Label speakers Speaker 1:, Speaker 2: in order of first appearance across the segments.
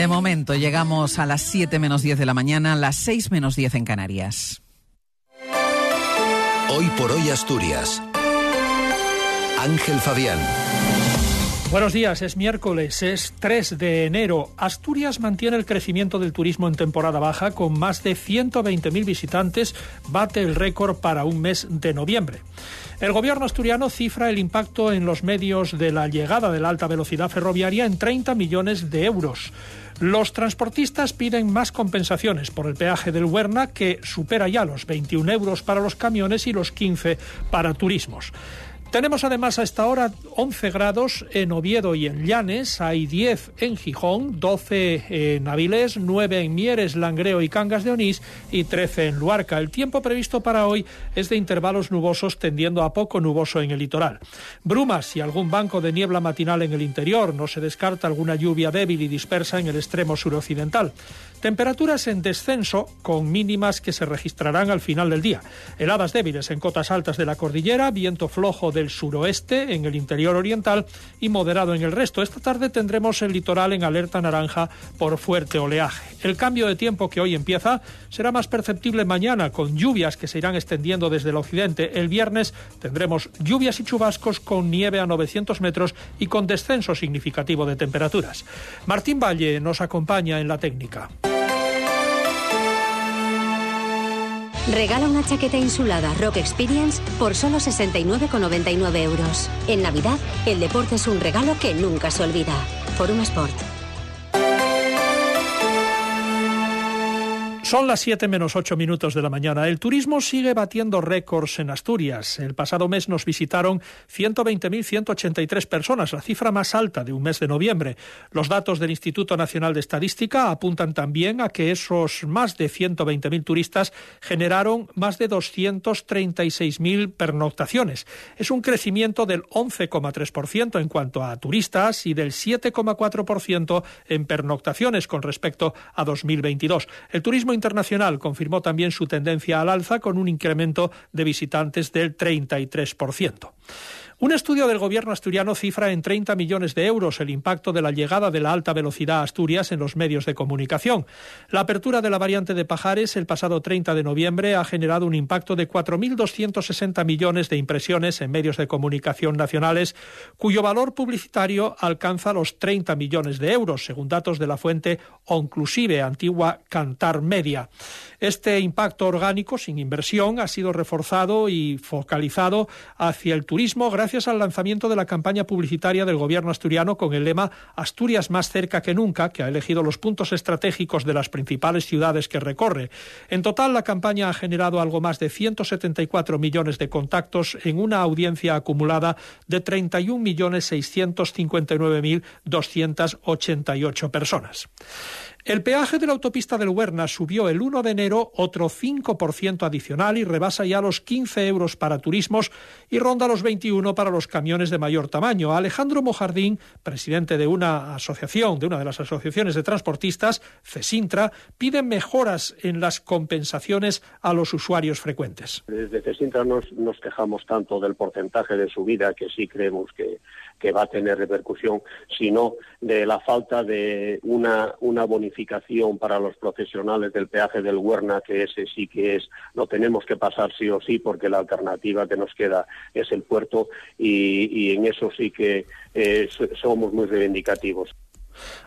Speaker 1: De momento llegamos a las 7 menos 10 de la mañana, las 6 menos 10 en Canarias.
Speaker 2: Hoy por hoy Asturias. Ángel Fabián.
Speaker 3: Buenos días, es miércoles, es 3 de enero. Asturias mantiene el crecimiento del turismo en temporada baja con más de 120.000 visitantes, bate el récord para un mes de noviembre. El gobierno asturiano cifra el impacto en los medios de la llegada de la alta velocidad ferroviaria en 30 millones de euros. Los transportistas piden más compensaciones por el peaje del Huerna, que supera ya los 21 euros para los camiones y los 15 para turismos. Tenemos además a esta hora 11 grados en Oviedo y en Llanes, hay 10 en Gijón, 12 en Avilés, 9 en Mieres, Langreo y Cangas de Onís y 13 en Luarca. El tiempo previsto para hoy es de intervalos nubosos tendiendo a poco nuboso en el litoral. Brumas y algún banco de niebla matinal en el interior, no se descarta alguna lluvia débil y dispersa en el extremo suroccidental. Temperaturas en descenso con mínimas que se registrarán al final del día. Heladas débiles en cotas altas de la cordillera, viento flojo del suroeste en el interior oriental y moderado en el resto. Esta tarde tendremos el litoral en alerta naranja por fuerte oleaje. El cambio de tiempo que hoy empieza será más perceptible mañana con lluvias que se irán extendiendo desde el occidente. El viernes tendremos lluvias y chubascos con nieve a 900 metros y con descenso significativo de temperaturas. Martín Valle nos acompaña en la técnica.
Speaker 4: Regala una chaqueta insulada Rock Experience por solo 69,99 euros. En Navidad, el deporte es un regalo que nunca se olvida. Forum Sport.
Speaker 3: Son las 7 menos 8 minutos de la mañana. El turismo sigue batiendo récords en Asturias. El pasado mes nos visitaron 120.183 personas, la cifra más alta de un mes de noviembre. Los datos del Instituto Nacional de Estadística apuntan también a que esos más de 120.000 turistas generaron más de 236.000 pernoctaciones. Es un crecimiento del 11,3% en cuanto a turistas y del 7,4% en pernoctaciones con respecto a 2022. El turismo Internacional confirmó también su tendencia al alza con un incremento de visitantes del 33%. Un estudio del gobierno asturiano cifra en 30 millones de euros el impacto de la llegada de la alta velocidad a Asturias en los medios de comunicación. La apertura de la variante de Pajares el pasado 30 de noviembre ha generado un impacto de 4.260 millones de impresiones en medios de comunicación nacionales, cuyo valor publicitario alcanza los 30 millones de euros, según datos de la fuente Onclusive, antigua Cantar Media. Este impacto orgánico sin inversión ha sido reforzado y focalizado hacia el turismo gracias al lanzamiento de la campaña publicitaria del gobierno asturiano con el lema Asturias más cerca que nunca, que ha elegido los puntos estratégicos de las principales ciudades que recorre. En total, la campaña ha generado algo más de 174 millones de contactos en una audiencia acumulada de 31.659.288 personas. El peaje de la autopista del Huerna subió el 1 de enero otro 5% adicional y rebasa ya los 15 euros para turismos y ronda los 21 para los camiones de mayor tamaño. Alejandro Mojardín, presidente de una asociación, de una de las asociaciones de transportistas, CESINTRA, pide mejoras en las compensaciones a los usuarios frecuentes.
Speaker 5: Desde CESINTRA nos, nos quejamos tanto del porcentaje de subida que sí creemos que que va a tener repercusión, sino de la falta de una, bonificación para los profesionales del peaje del Huerna, que ese sí que es, lo tenemos que pasar sí o sí, porque la alternativa que nos queda es el puerto y, en eso sí que eh, somos muy reivindicativos.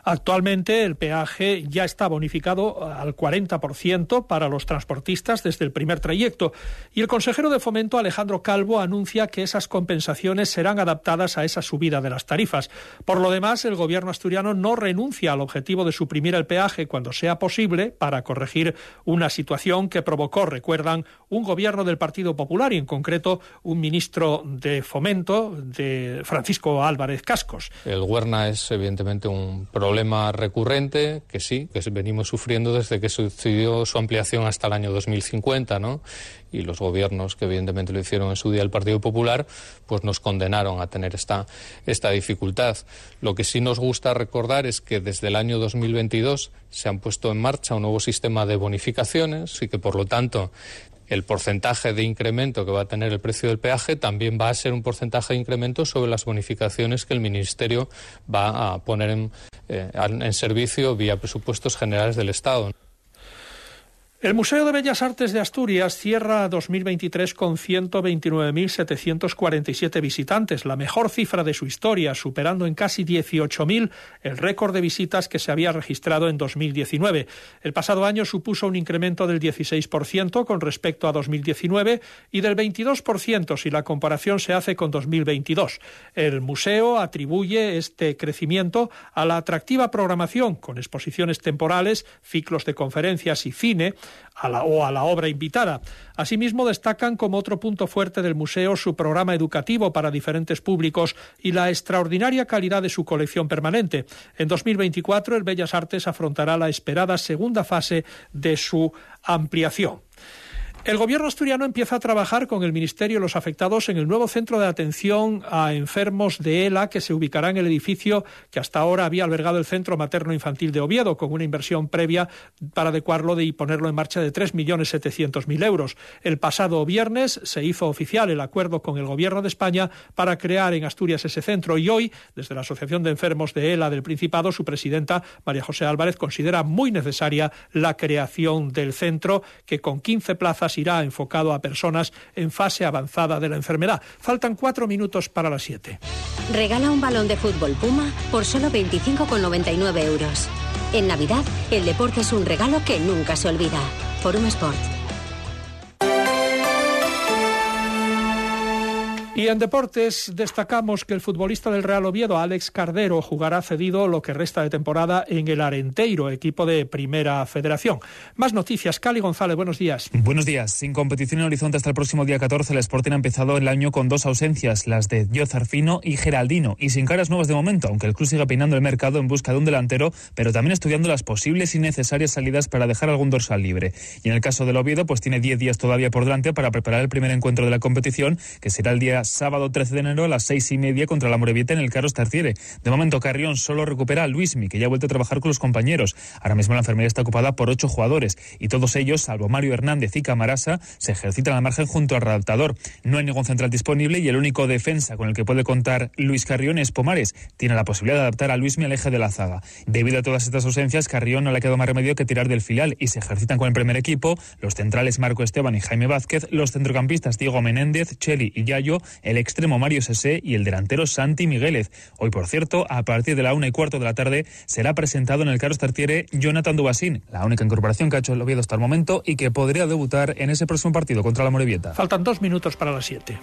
Speaker 3: Actualmente el peaje ya está bonificado al 40% para los transportistas desde el primer trayecto y el consejero de Fomento Alejandro Calvo anuncia que esas compensaciones serán adaptadas a esa subida de las tarifas. Por lo demás, el gobierno asturiano no renuncia al objetivo de suprimir el peaje cuando sea posible para corregir una situación que provocó, recuerdan, un gobierno del Partido Popular y en concreto un ministro de Fomento de Francisco Álvarez Cascos.
Speaker 6: El Huerna es evidentemente un problema recurrente que sí, que venimos sufriendo desde que sucedió su ampliación hasta el año 2050, ¿no? Y los gobiernos que evidentemente lo hicieron en su día el Partido Popular, pues nos condenaron a tener esta, esta dificultad. Lo que sí nos gusta recordar es que desde el año 2022 se han puesto en marcha un nuevo sistema de bonificaciones y que por lo tanto el porcentaje de incremento que va a tener el precio del peaje también va a ser un porcentaje de incremento sobre las bonificaciones que el Ministerio va a poner en, eh, en servicio vía presupuestos generales del Estado.
Speaker 3: El Museo de Bellas Artes de Asturias cierra 2023 con 129.747 visitantes, la mejor cifra de su historia, superando en casi 18.000 el récord de visitas que se había registrado en 2019. El pasado año supuso un incremento del 16% con respecto a 2019 y del 22% si la comparación se hace con 2022. El museo atribuye este crecimiento a la atractiva programación con exposiciones temporales, ciclos de conferencias y cine, a la, o a la obra invitada. Asimismo, destacan como otro punto fuerte del museo su programa educativo para diferentes públicos y la extraordinaria calidad de su colección permanente. En 2024, el Bellas Artes afrontará la esperada segunda fase de su ampliación. El gobierno asturiano empieza a trabajar con el Ministerio y los afectados en el nuevo centro de atención a enfermos de ELA que se ubicará en el edificio que hasta ahora había albergado el Centro Materno Infantil de Oviedo, con una inversión previa para adecuarlo y ponerlo en marcha de 3.700.000 euros. El pasado viernes se hizo oficial el acuerdo con el gobierno de España para crear en Asturias ese centro y hoy, desde la Asociación de Enfermos de ELA del Principado, su presidenta, María José Álvarez, considera muy necesaria la creación del centro que con 15 plazas irá enfocado a personas en fase avanzada de la enfermedad. Faltan cuatro minutos para las siete.
Speaker 4: Regala un balón de fútbol Puma por solo 25,99 euros. En Navidad, el deporte es un regalo que nunca se olvida. Forum Sport.
Speaker 3: Y en deportes destacamos que el futbolista del Real Oviedo, Alex Cardero, jugará cedido lo que resta de temporada en el Arenteiro, equipo de Primera Federación. Más noticias. Cali González, buenos días.
Speaker 7: Buenos días. Sin competición en Horizonte hasta el próximo día 14, el Sporting ha empezado el año con dos ausencias, las de Dio Zarfino y Geraldino, y sin caras nuevas de momento, aunque el club siga peinando el mercado en busca de un delantero, pero también estudiando las posibles y necesarias salidas para dejar algún dorsal libre. Y en el caso del Oviedo, pues tiene 10 días todavía por delante para preparar el primer encuentro de la competición, que será el día sábado 13 de enero a las seis y media contra la Morevieta en el Carlos Tartiere. De momento, Carrión solo recupera a Luismi, que ya ha vuelto a trabajar con los compañeros. Ahora mismo la enfermería está ocupada por ocho jugadores y todos ellos, salvo Mario Hernández y Camarasa, se ejercitan al margen junto al redactador. No hay ningún central disponible y el único defensa con el que puede contar Luis Carrión es Pomares. Tiene la posibilidad de adaptar a Luismi al eje de la zaga. Debido a todas estas ausencias, Carrión no le ha quedado más remedio que tirar del filial y se ejercitan con el primer equipo los centrales Marco Esteban y Jaime Vázquez, los centrocampistas Diego Menéndez, Cheli y Yayo, el extremo Mario Sese y el delantero Santi Migueles. Hoy, por cierto, a partir de la una y cuarto de la tarde, será presentado en el Carlos Tartiere Jonathan Dubasín, la única incorporación que ha hecho el Oviedo hasta el momento y que podría debutar en ese próximo partido contra la Morevieta.
Speaker 3: Faltan dos minutos para las siete.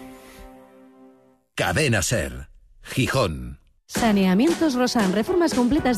Speaker 2: Cadena Ser. Gijón.
Speaker 8: Saneamientos Rosan, reformas completas